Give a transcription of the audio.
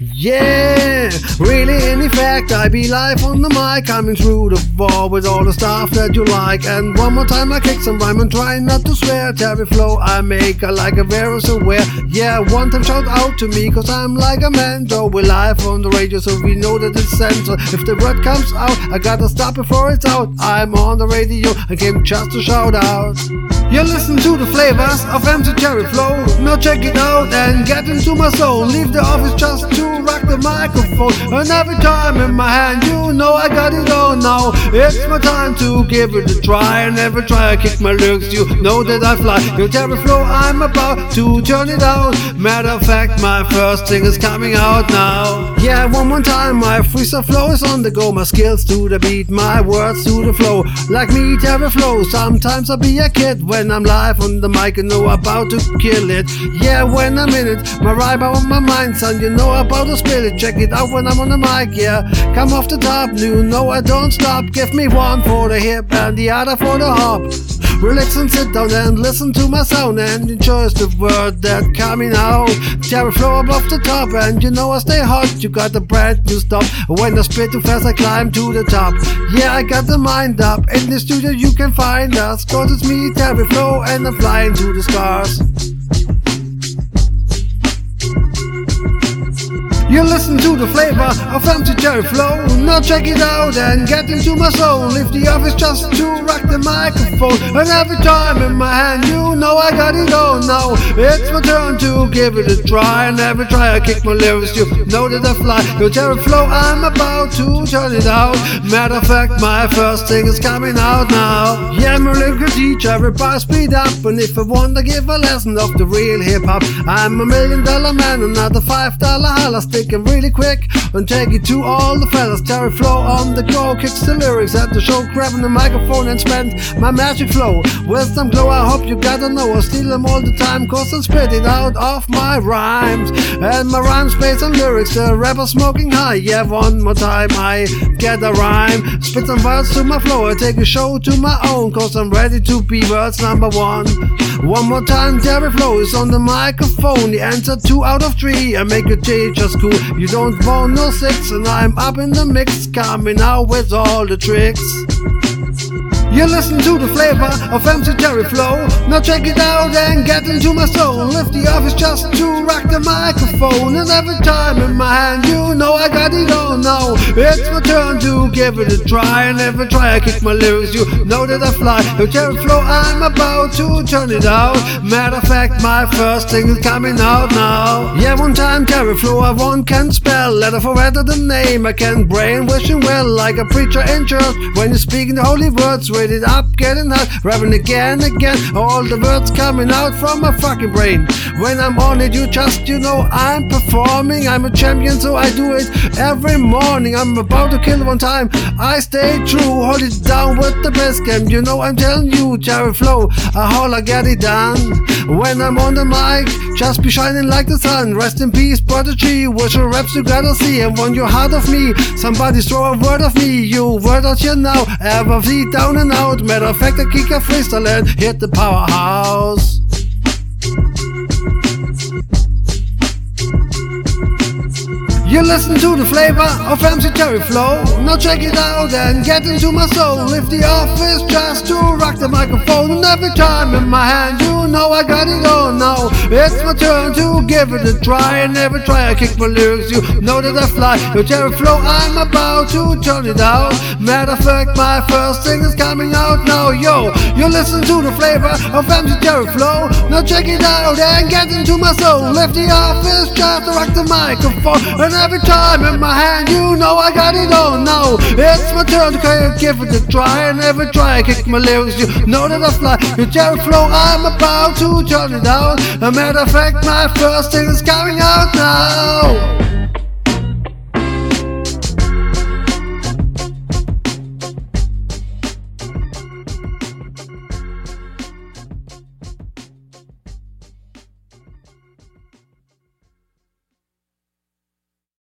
Yeah, really in effect, I be live on the mic, coming through the wall with all the stuff that you like. And one more time I kick some rhyme and try not to swear. Terry flow I make, I like a very aware. Yeah, one time shout out to me, cause I'm like a man. Though we're live on the radio, so we know that it's central. If the word comes out, I gotta stop before it's out. I'm on the radio, I came just to shout out. You listen to the flavors of MC Cherry Flow. Now check it out and get into my soul. Leave the office just to rock the microphone. And every time in my hand, you know I got it all now. It's my time to give it a try. And every try I kick my lyrics, you know that I fly. Your Cherry Flow, I'm about to turn it out. Matter of fact, my first thing is coming out now. Yeah, one more time, my freestyle flow is on the go. My skills to the beat, my words to the flow. Like me, Terry Flow. Sometimes I'll be a kid when I'm live on the mic and know about to kill it. Yeah, when I'm in it, my rhyme on my mind, son. You know about to spill it. Check it out when I'm on the mic, yeah. Come off the top, you no, I don't stop. Give me one for the hip and the other for the hop. Relax and sit down and listen to my sound and enjoy the word that coming out. Terry flow above the top and you know I stay hot. You got the brand new stuff. When I spit too fast, I climb to the top. Yeah, I got the mind up. In the studio, you can find us. Cause it's me, Terry Flow, and I'm flying to the stars. You listen to the flavor of Cherry Flow. Now check it out and get into my soul. If the office just to rock the microphone, and every time in my hand, you know I got it all now. It's my turn to give it a try, and every try I kick my lyrics, you know that I fly. Your Cherry Flow, I'm about to turn it out. Matter of fact, my first thing is coming out now. Yeah, I'm a lyrical teacher, everybody speed up. And if I want to give a lesson of the real hip hop, I'm a million dollar man, another five dollar holla sticking really quick and take it to all the fellas. Terry Flow on the go, kicks the lyrics at the show, grabbing the microphone and spend my magic flow. With some glow, I hope you gotta know I steal them all the time, cause I spit it out of my rhymes. And my rhymes based on lyrics, the rapper smoking high. Yeah, one more time I get a rhyme. Spit some words to my flow, I take a show to my own, cause I'm ready to be words number one. One more time, Terry Flow is on the microphone. The answer two out of three. I make your teacher school. You don't want no six, and I'm up in the mix, coming out with all the tricks. You listen to the flavor of MC Cherry Flow. Now check it out and get into my soul. Lift the office just to rock the microphone. And every time in my hand, you know I got it all now. It's my turn to give it a try. And every try I kick my lyrics, you know that I fly. The Cherry Flow, I'm about to turn it out. Matter of fact, my first thing is coming out now. Yeah, one time Cherry Flow, I one can spell. Letter for letter the name. I can brain wishing well like a preacher in church. When you're speaking the holy words, it up, getting hot, rapping again, again. All the words coming out from my fucking brain. When I'm on it, you just, you know, I'm performing. I'm a champion, so I do it every morning. I'm about to kill one time. I stay true, hold it down with the best game. You know, I'm telling you, Cherry Flow, I holla, get it done. When I'm on the mic, just be shining like the sun. Rest in peace, prodigy. What your raps you gotta see. And when you're hard of me, somebody throw a word of me. You word out here now, ever feet down and out. Matter of fact, I kick a freestyle and hit the powerhouse. You listen to the flavor of MC Cherry Flow. Now check it out and get into my soul. If the office just to rock the microphone, and every time in my hand, you know I got it all now. It's my turn to give it a try, and every try I kick my lyrics, you know that I fly. Your Cherry Flow, I'm about to turn it out. Matter of fact, my first thing is coming out now. Yo, you listen to the flavor of Cherry Flow. Now check it out and get into my soul. Left the office just to rock the microphone, and every time in my hand, you know I got it all now. It's my turn to give it a try, and every try I kick my lyrics, you know that I fly. Your Cherry Flow, I'm about to turn it out. A matter of fact, my first thing is coming out now.